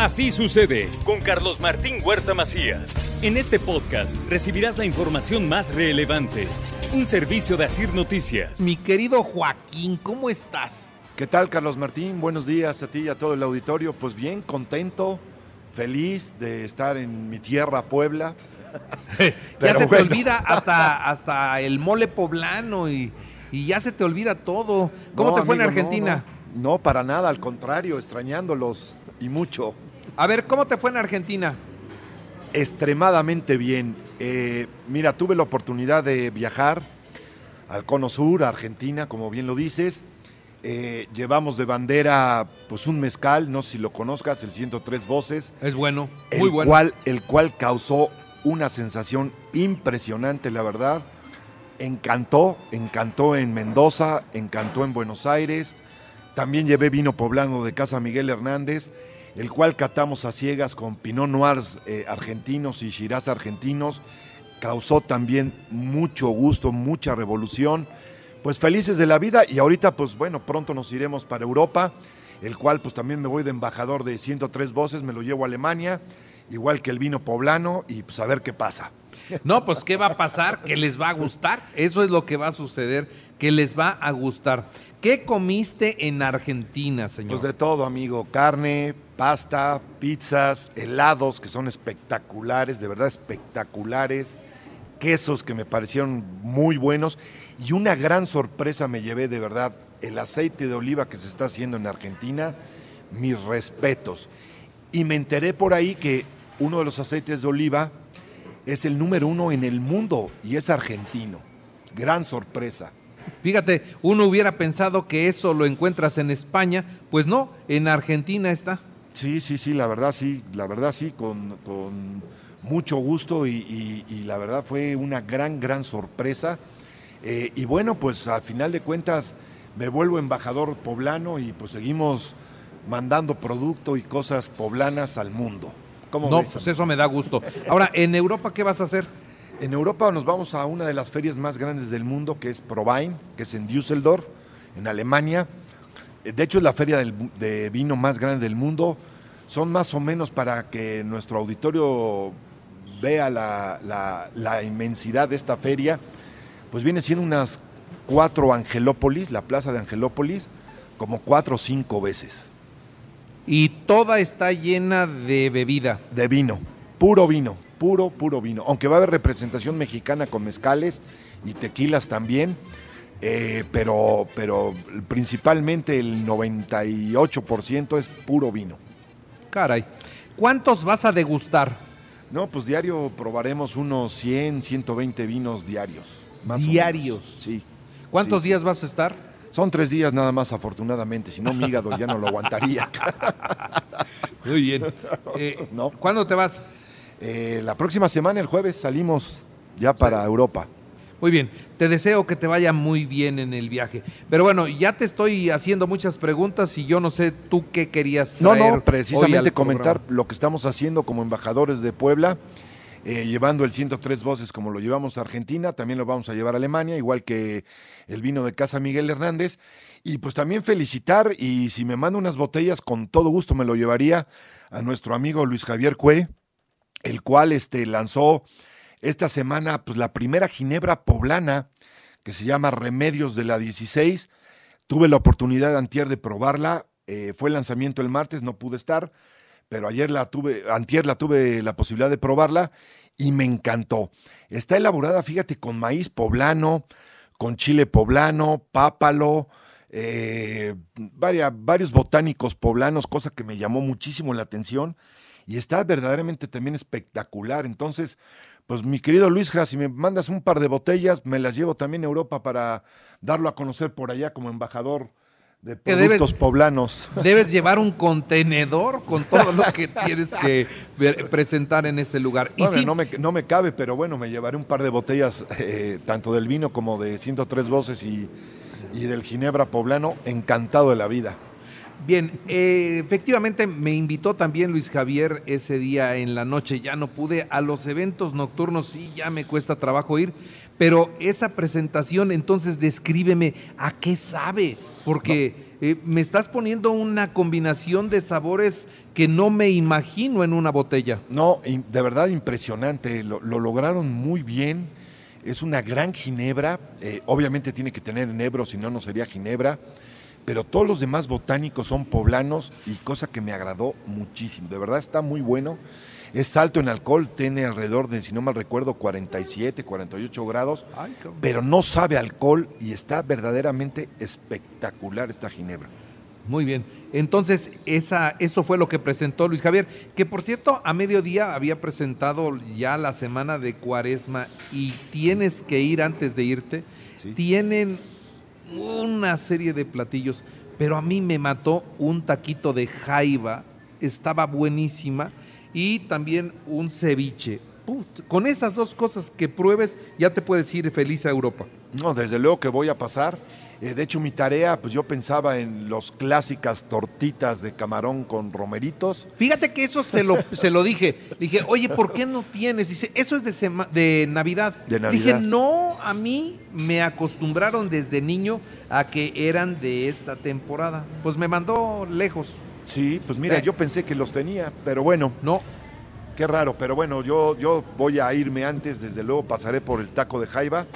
Así sucede con Carlos Martín Huerta Macías. En este podcast recibirás la información más relevante. Un servicio de Asir Noticias. Mi querido Joaquín, ¿cómo estás? ¿Qué tal, Carlos Martín? Buenos días a ti y a todo el auditorio. Pues bien, contento, feliz de estar en mi tierra, Puebla. ya Pero se te olvida hasta, hasta el mole poblano y, y ya se te olvida todo. ¿Cómo No, te fue en no, Argentina? No, no, para nada, al contrario, extrañándolos y mucho. A ver, ¿cómo te fue en Argentina? Extremadamente bien. Eh, mira, tuve la oportunidad de viajar al Cono Sur, a Argentina, como bien lo dices. Eh, llevamos de bandera pues un mezcal, no sé si lo conozcas, el 103 Voces. Es bueno, el muy bueno. Cual, el cual causó una sensación impresionante, la verdad. Encantó, encantó en Mendoza, encantó en Buenos Aires. También llevé vino poblano de Casa Miguel Hernández, el cual catamos a ciegas con Pinot Noirs eh, argentinos y Shiraz argentinos. Causó también mucho gusto, mucha revolución. Pues felices de la vida y ahorita pues bueno, pronto nos iremos para Europa, el cual pues también me voy de embajador de 103 voces, me lo llevo a Alemania, igual que el vino poblano y pues a ver qué pasa. No, pues ¿qué va a pasar? Que les va a gustar. Eso es lo que va a suceder, que les va a gustar. ¿Qué comiste en Argentina, señor? Pues de todo, amigo. Carne, pasta, pizzas, helados que son espectaculares, de verdad espectaculares. Quesos que me parecieron muy buenos. Y una gran sorpresa me llevé, de verdad, el aceite de oliva que se está haciendo en Argentina. Mis respetos. Y me enteré por ahí que uno de los aceites de oliva es el número uno en el mundo y es argentino. Gran sorpresa. Fíjate, uno hubiera pensado que eso lo encuentras en España, pues no, en Argentina está. Sí, sí, sí, la verdad sí, la verdad sí, con, con mucho gusto y, y- y la verdad fue una gran, gran sorpresa. Eh, y bueno, pues al final de cuentas me vuelvo embajador poblano y pues seguimos mandando producto y cosas poblanas al mundo. ¿Cómo No, ves, pues eso me da gusto. Ahora, ¿en Europa qué vas a hacer? En Europa nos vamos a una de las ferias más grandes del mundo, que es Prowein, que es en Düsseldorf, en Alemania. Eh, De hecho, es la feria del de vino más grande del mundo. Son más o menos para que nuestro auditorio vea la, la- la inmensidad de esta feria, pues viene siendo unas cuatro Angelópolis, la plaza de Angelópolis, como cuatro o cinco veces Y toda está llena de bebida. de vino, puro vino, puro, puro vino. Aunque va a haber representación mexicana con mezcales y tequilas también, eh, pero, pero principalmente el 98% es puro vino. Caray. ¿Cuántos vas a degustar? No, pues diario probaremos unos 100, 120 vinos diarios. Más o Diarios. menos. Sí. ¿Cuántos Sí. días vas a estar? Son tres días nada más, afortunadamente. Si no, mi hígado ya no lo aguantaría. Muy bien. Eh, No. ¿Cuándo te vas? Eh, la próxima semana, el jueves, salimos ya para Europa. Muy bien, te deseo que te vaya muy bien en el viaje. Pero bueno, ya te estoy haciendo muchas preguntas y yo no sé tú qué querías No, traer no, precisamente al comentar programa. lo que estamos haciendo como embajadores de Puebla, eh, llevando el 103 voces como lo llevamos a Argentina, también lo vamos a llevar a Alemania, igual que el vino de Casa Miguel Hernández. Y pues también felicitar, y si me manda unas botellas, con todo gusto me lo llevaría a nuestro amigo Luis Javier Cue, el cual este, lanzó esta semana pues, la primera ginebra poblana que se llama Remedios de la 16. Tuve la oportunidad antier de probarla, eh, fue el lanzamiento el martes, no pude estar, pero ayer la tuve, antier la tuve la posibilidad de probarla y me encantó. Está elaborada, fíjate, con maíz poblano, con chile poblano, pápalo, eh, varios botánicos poblanos, cosa que me llamó muchísimo la atención y está verdaderamente también espectacular. Entonces, pues mi querido Luisja, si me mandas un par de botellas, me las llevo también a Europa para darlo a conocer por allá como embajador de Que debes- productos poblanos. Debes llevar un contenedor con todo lo que tienes que ver- presentar en este lugar. Y no, me, no me cabe, pero bueno, me llevaré un par de botellas, eh, tanto del vino como de 103 voces y, y del Ginebra poblano, encantado de la vida. Bien, eh, efectivamente me invitó también Luis Javier ese día en la noche. Ya no pude. A los eventos nocturnos sí ya me cuesta trabajo ir. Pero esa presentación, entonces descríbeme a qué sabe. Porque eh, me estás poniendo una combinación de sabores que no me imagino en una botella. No, de verdad impresionante, lo, lo lograron muy bien. Es una gran ginebra, eh, obviamente tiene que tener enebro, si no, no sería ginebra. Pero todos los demás botánicos son poblanos y cosa que me agradó muchísimo. De verdad está muy bueno. Es alto en alcohol, tiene alrededor de, si no mal recuerdo, 47, 48 grados. Pero no sabe alcohol y está verdaderamente espectacular esta ginebra. Muy bien. Entonces, esa, eso fue lo que presentó Luis Javier, que por cierto, a mediodía había presentado ya la semana de cuaresma y tienes que ir antes de irte. Sí. Tienen una serie de platillos, pero a mí me mató un taquito de jaiba, estaba buenísima, y también un ceviche. Put, con esas dos cosas que pruebes, ya te puedes ir feliz a Europa. No, desde luego que voy a pasar. Eh, de hecho, mi tarea, pues yo pensaba en los clásicas tortitas de camarón con romeritos. Fíjate que eso se lo, se lo dije. Le dije, oye, ¿por qué no tienes? Dice, eso es de, sema- de Navidad. De Le Dije, Navidad. no, a mí me acostumbraron desde niño a que eran de esta temporada. Pues me mandó lejos. Sí, pues mira, Eh. yo pensé que los tenía, pero bueno, No, qué raro. Pero bueno, yo, yo voy a irme antes, desde luego pasaré por el taco de jaiba.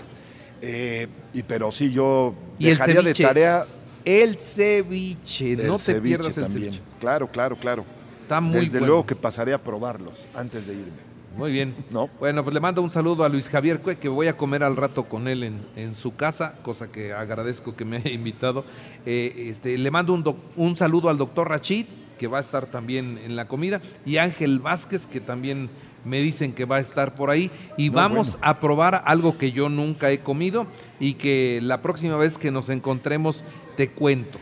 Eh, y pero sí, yo Y el dejaría de tarea el ceviche. el no te pierdas el también. ceviche. Claro, claro, claro. Está muy desde bueno. luego que pasaré a probarlos antes de irme. Muy bien. No. Bueno, pues le mando un saludo a Luis Javier Cue, que voy a comer al rato con él en, en su casa, cosa que agradezco que me haya invitado. Eh, este, le mando un, doc- un saludo al doctor Rachid, que va a estar también en la comida, y Ángel Vázquez, que también me dicen que va a estar por ahí. Y No, vamos bueno. a probar algo que yo nunca he comido y que la próxima vez que nos encontremos te cuento.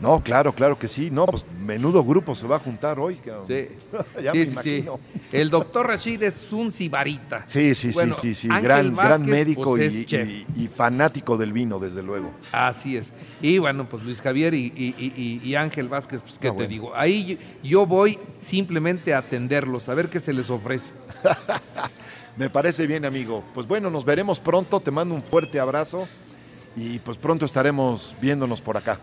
No, claro, claro que sí. No, pues menudo grupo se va a juntar hoy. Sí, ya Sí, me sí, sí. imagino. El doctor Rachid es un sibarita. Sí, sí, Bueno, sí, sí, sí. Gran, gran Vázquez, médico pues, y, fanático del vino, desde luego. Así es. Y bueno, pues Luis Javier y, y- Ángel Vázquez, pues qué Ah, te bueno. digo. Ahí yo- yo voy simplemente a atenderlos, a ver qué se les ofrece. Me parece bien, amigo. Pues bueno, nos veremos pronto. Te mando un fuerte abrazo y pues pronto estaremos viéndonos por acá.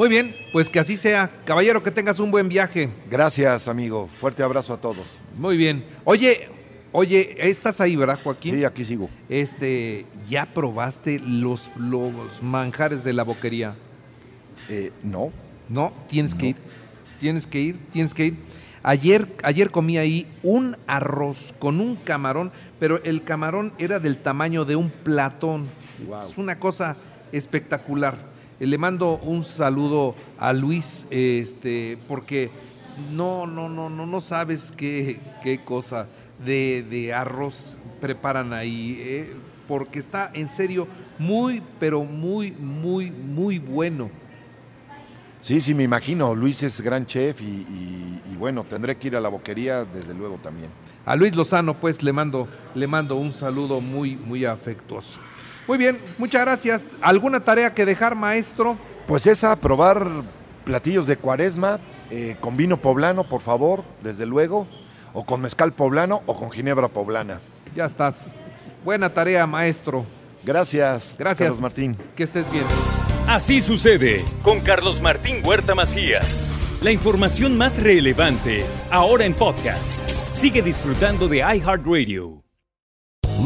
Muy bien, pues que así sea. Caballero, que tengas un buen viaje. Gracias, amigo. Fuerte abrazo a todos. Muy bien. Oye, oye, estás ahí, ¿verdad, Joaquín? Sí, aquí sigo. Este, ¿ya probaste los, los manjares de la boquería? Eh, no. No, tienes que ir. Tienes que ir, tienes que ir. Ayer, ayer comí ahí un arroz con un camarón, pero el camarón era del tamaño de un platón. Guau. Es una cosa espectacular. Eh, Le mando un saludo a Luis, este, porque no, no, no, no, no sabes qué, qué cosa de, de arroz preparan ahí, eh, porque está en serio muy, pero muy, muy, muy bueno. Sí, sí, me imagino. Luis es gran chef y, y- y bueno, tendré que ir a la boquería, desde luego también. A Luis Lozano, pues le mando, le mando un saludo muy, muy afectuoso. Muy bien, muchas gracias. ¿Alguna tarea que dejar, maestro? Pues esa, probar platillos de cuaresma eh, con vino poblano, por favor, desde luego, o con mezcal poblano o con ginebra poblana. Ya estás. Buena tarea, maestro. Gracias, Gracias. Carlos Martín. Que estés bien. Así sucede con Carlos Martín Huerta Macías. La información más relevante ahora en podcast. Sigue disfrutando de iHeartRadio.